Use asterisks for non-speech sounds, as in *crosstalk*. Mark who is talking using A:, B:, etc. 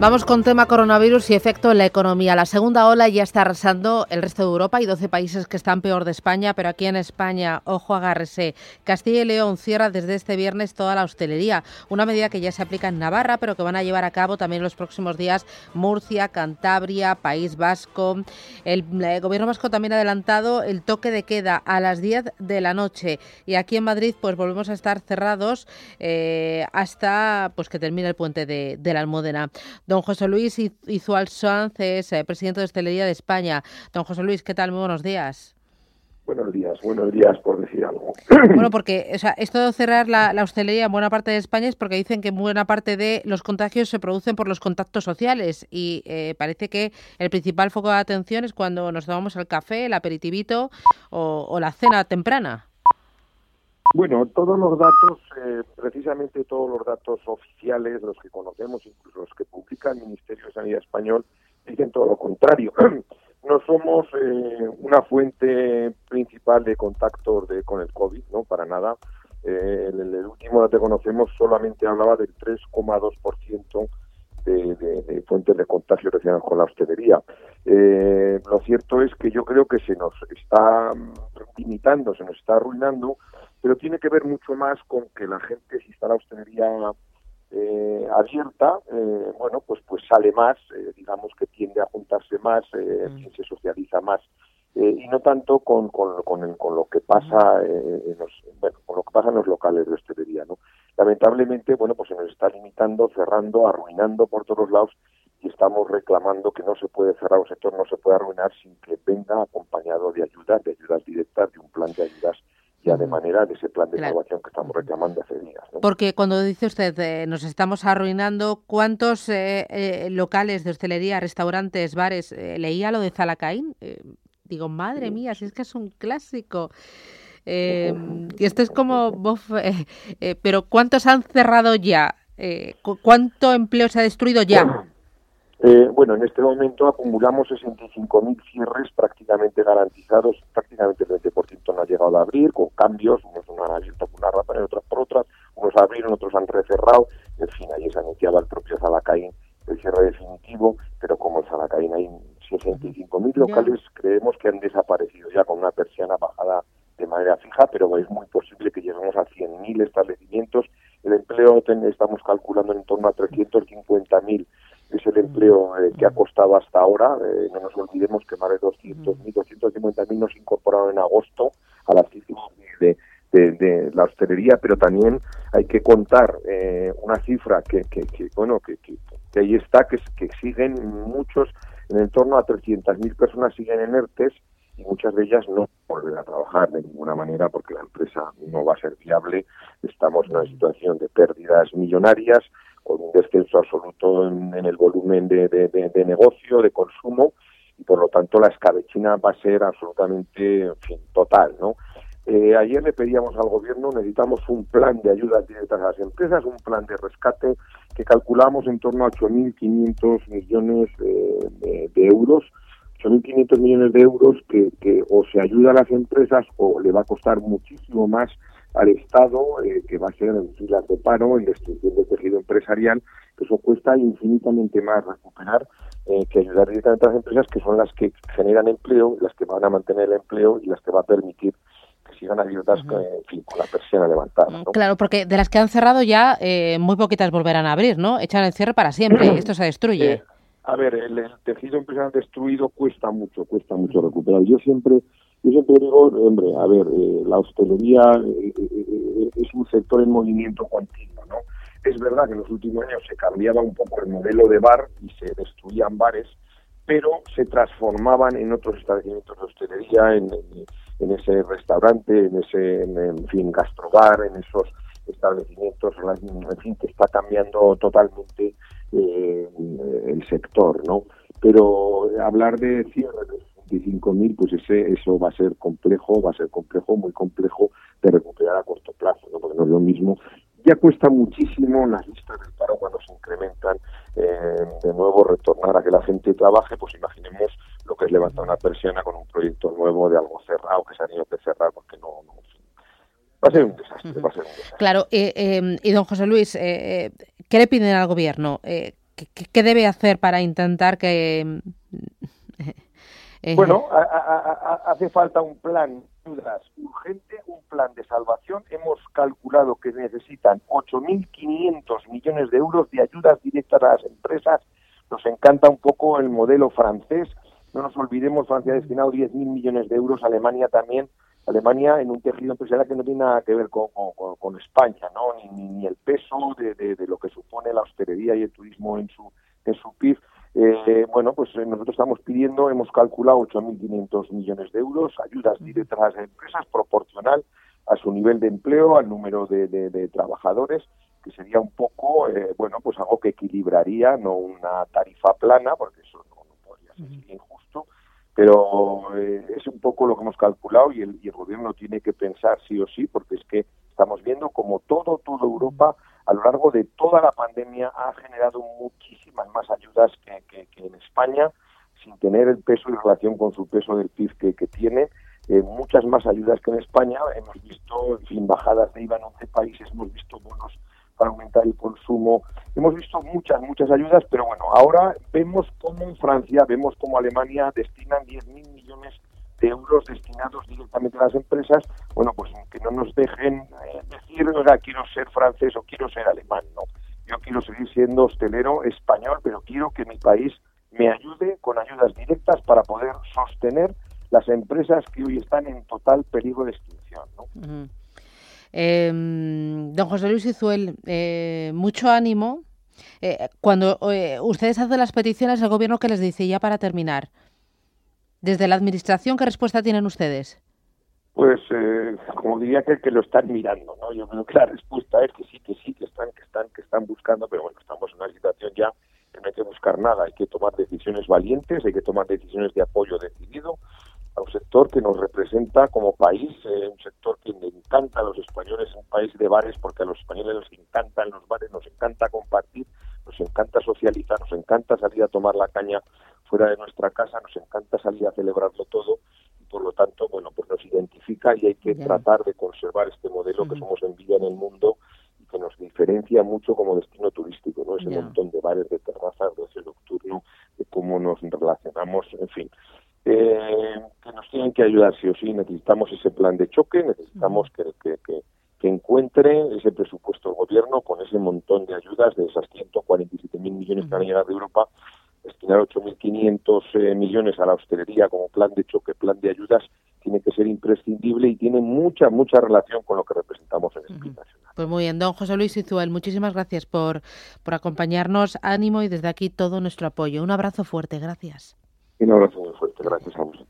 A: Vamos con tema coronavirus y efecto en la economía. La segunda ola ya está arrasando el resto de Europa y 12 países que están peor de España, pero aquí en España, ojo, agárrese. Castilla y León cierra desde este viernes toda la hostelería, una medida que ya se aplica en Navarra, pero que van a llevar a cabo también los próximos días Murcia, Cantabria, País Vasco. El, gobierno vasco también ha adelantado el toque de queda a las 10 de la noche y aquí en Madrid pues volvemos a estar cerrados eh, hasta pues que termine el puente de, de la Almudena. Don José Luis Izual es eh, presidente de Hostelería de España. Don José Luis, ¿qué tal? Muy buenos días.
B: Buenos días, buenos días por decir algo. *clears throat*
A: Bueno, porque o sea, esto de cerrar la, hostelería en buena parte de España es porque dicen que buena parte de los contagios se producen por los contactos sociales y eh, parece que el principal foco de atención es cuando nos tomamos el café, el aperitivito o la cena temprana.
B: Bueno, todos los datos, eh, precisamente todos los datos oficiales, los que conocemos, incluso los que publica el Ministerio de Sanidad español, dicen todo lo contrario. *clears throat* no somos eh, una fuente principal de contactos de, con el COVID, no, para nada. Eh, el, último dato que conocemos solamente hablaba del 3,2% de, de, de, fuentes de contagio relacionadas con la hostelería. Eh, lo cierto es que yo creo que se nos está limitando, se nos está arruinando pero tiene que ver mucho más con que la gente, si está la hostelería eh, abierta, eh, bueno, pues pues sale más, eh, digamos que tiende a juntarse más, eh, mm. se socializa más, eh, y no tanto con, con, con, con lo que pasa en los, bueno, con lo que pasa en los locales de hostelería, ¿no? Lamentablemente, bueno, pues se nos está limitando, cerrando, arruinando por todos lados, y estamos reclamando que no se puede cerrar un sector, no se puede arruinar sin que venga acompañado de ayudas, de ayudas directas, de un plan de ayudas de manera de ese plan de innovación que estamos reclamando hace días.
A: Porque cuando dice usted eh, nos estamos arruinando, ¿cuántos eh, eh, locales de hostelería, restaurantes, bares, leía lo de Zalacaín? digo, madre mía, si es que es un clásico. y esto es como, pero ¿cuántos han cerrado ya? ¿Cuánto empleo se ha destruido ya? *clears throat*
B: Eh, bueno, en este momento acumulamos 65.000 cierres prácticamente garantizados, prácticamente el 20% no ha llegado a abrir, con cambios, unos no han abierto por una razón y otros por otras, unos abrieron, otros han recerrado, en fin, ahí se anunciaba el propio Zalacaín el cierre definitivo, pero como el Zalacaín hay 65.000 locales, creemos que han desaparecido ya con una persiana bajada de manera fija, pero es muy posible que lleguemos a 100.000 establecimientos. El empleo estamos calculando en torno a 350.000 es el eh, que ha costado hasta ahora. Eh, no nos olvidemos que más de 200.000, 250.000 nos incorporaron en agosto a las cifras de, la hostelería, pero también hay que contar eh, una cifra que, bueno, que, que, ahí está, que, que siguen muchos, en torno a 300.000 personas siguen en ERTES y muchas de ellas no volver a trabajar de ninguna manera porque la empresa no va a ser viable. Estamos en una situación de pérdidas millonarias con un descenso absoluto en, el volumen de, de, negocio, de consumo, y por lo tanto la escabechina va a ser absolutamente, total, ¿no? Eh, ayer le pedíamos al gobierno, necesitamos un plan de ayudas directas a las empresas, un plan de rescate que calculamos en torno a 8.500 millones de, de, euros, 8.500 millones de euros que, que o se ayuda a las empresas o le va a costar muchísimo más al Estado, eh, que va a ser en filas de paro, en destrucción empresarial, eso cuesta infinitamente más recuperar eh, que ayudar directamente a las empresas, que son las que generan empleo, las que van a mantener el empleo y las que va a permitir que sigan abiertas uh con la persiana levantada. ¿no?
A: Claro, porque de las que han cerrado ya, eh, muy poquitas volverán a abrir, ¿no? Echan el cierre para siempre, *clears throat* esto se destruye.
B: a ver, el, el tejido empresarial destruido cuesta mucho, cuesta mucho recuperar. Yo siempre yo siempre digo, hombre, a ver, eh, la hostelería eh, eh, es un sector en movimiento continuo, ¿no? Es verdad que en los últimos años se cambiaba un poco el modelo de bar y se destruían bares, pero se transformaban en otros establecimientos de hostelería, en, en, ese restaurante, en ese, en, fin, gastrobar, en esos establecimientos, en fin, que está cambiando totalmente el sector, ¿no? Pero hablar de cierre de 25.000, pues ese, eso va a ser complejo, va a ser complejo, muy complejo de recuperar a corto plazo, ¿no? porque no es lo mismo. Ya cuesta muchísimo las listas del paro cuando se incrementan, eh, de nuevo retornar a que la gente trabaje, pues imaginemos lo que es levantar una persiana con un proyecto nuevo de algo cerrado que se ha tenido que cerrar porque no, va a ser un desastre, va a ser un desastre.
A: Claro, eh, eh, y don José Luis, eh, ¿qué le piden al gobierno? ¿qué, debe hacer para intentar que...
B: Eh, bueno, hace falta un plan urgente, un plan de salvación. Hemos calculado que necesitan 8.500 millones de euros de ayudas directas a las empresas. Nos encanta un poco el modelo francés. No nos olvidemos, Francia ha destinado 10.000 millones de euros, Alemania también. Alemania en un tejido empresarial que no tiene nada que ver con, España, ¿no? Ni, ni, el peso de, de, lo que supone la hostelería y el turismo en su, en su PIB eh, bueno, pues eh, nosotros estamos pidiendo, hemos calculado 8.500 millones de euros, ayudas directas a las empresas proporcional a su nivel de empleo, al número de, trabajadores, que sería un poco, eh, bueno, pues algo que equilibraría, no una tarifa plana, porque eso no, podría ser injusto, pero es un poco lo que hemos calculado y el, y el gobierno tiene que pensar sí o sí, porque es que estamos viendo como todo, toda Europa a lo largo de toda la pandemia ha generado muchísimas más ayudas que, en España, sin tener el peso y relación con su peso del PIB que, tiene. Eh, muchas más ayudas que en España. Hemos visto, en fin, bajadas de IVA en 11 países, hemos visto bonos para aumentar el consumo. Hemos visto muchas, muchas ayudas, pero bueno, ahora vemos cómo en Francia, vemos cómo Alemania destinan 10.000 millones euros destinados directamente a las empresas, bueno, pues que no nos dejen eh, decir, oiga, quiero ser francés o quiero ser alemán, no. Yo quiero seguir siendo hostelero español, pero quiero que mi país me ayude con ayudas directas para poder sostener las empresas que hoy están en total peligro de extinción. ¿no?
A: Em, don José Luis Izuel, eh, mucho ánimo. Eh, cuando ustedes hacen las peticiones, el gobierno que les dice, ya para terminar, desde la Administración, ¿qué respuesta tienen ustedes?
B: Pues, eh, como diría que, que lo están mirando, ¿no? Yo creo que la respuesta es que sí, que sí, que están, que están, que están buscando, pero bueno, estamos en una situación ya que no hay que buscar nada, hay que tomar decisiones valientes, hay que tomar decisiones de apoyo decidido a un sector que nos representa como país, eh, un sector que le encanta a los españoles, un país de bares, porque a los españoles nos encantan los bares, nos encanta compartir, nos encanta socializar, nos encanta salir a tomar la caña fuera de nuestra casa, nos encanta salir a celebrarlo todo y por lo tanto, bueno, pues nos identifica y hay que tratar de conservar este modelo que somos envidia en el mundo y que nos diferencia mucho como destino turístico, ¿no? Ese montón de bares, de terrazas, de ocio nocturno, de cómo nos relacionamos, en fin. Eh, que nos tienen que ayudar sí o sí, necesitamos ese plan de choque, necesitamos que, que, que, que encuentre ese presupuesto el gobierno con ese montón de ayudas de esas 147.000 millones que van a llegar de Europa destinar 8.500 eh, millones a la hostelería como plan de choque, plan de ayudas, tiene que ser imprescindible y tiene mucha, mucha relación con lo que representamos en el nacional.
A: Pues muy bien, don José Luis Izuel, muchísimas gracias por, por acompañarnos. Ánimo y desde aquí todo nuestro apoyo. Un abrazo fuerte, gracias.
B: Un abrazo muy fuerte, gracias a vosotros.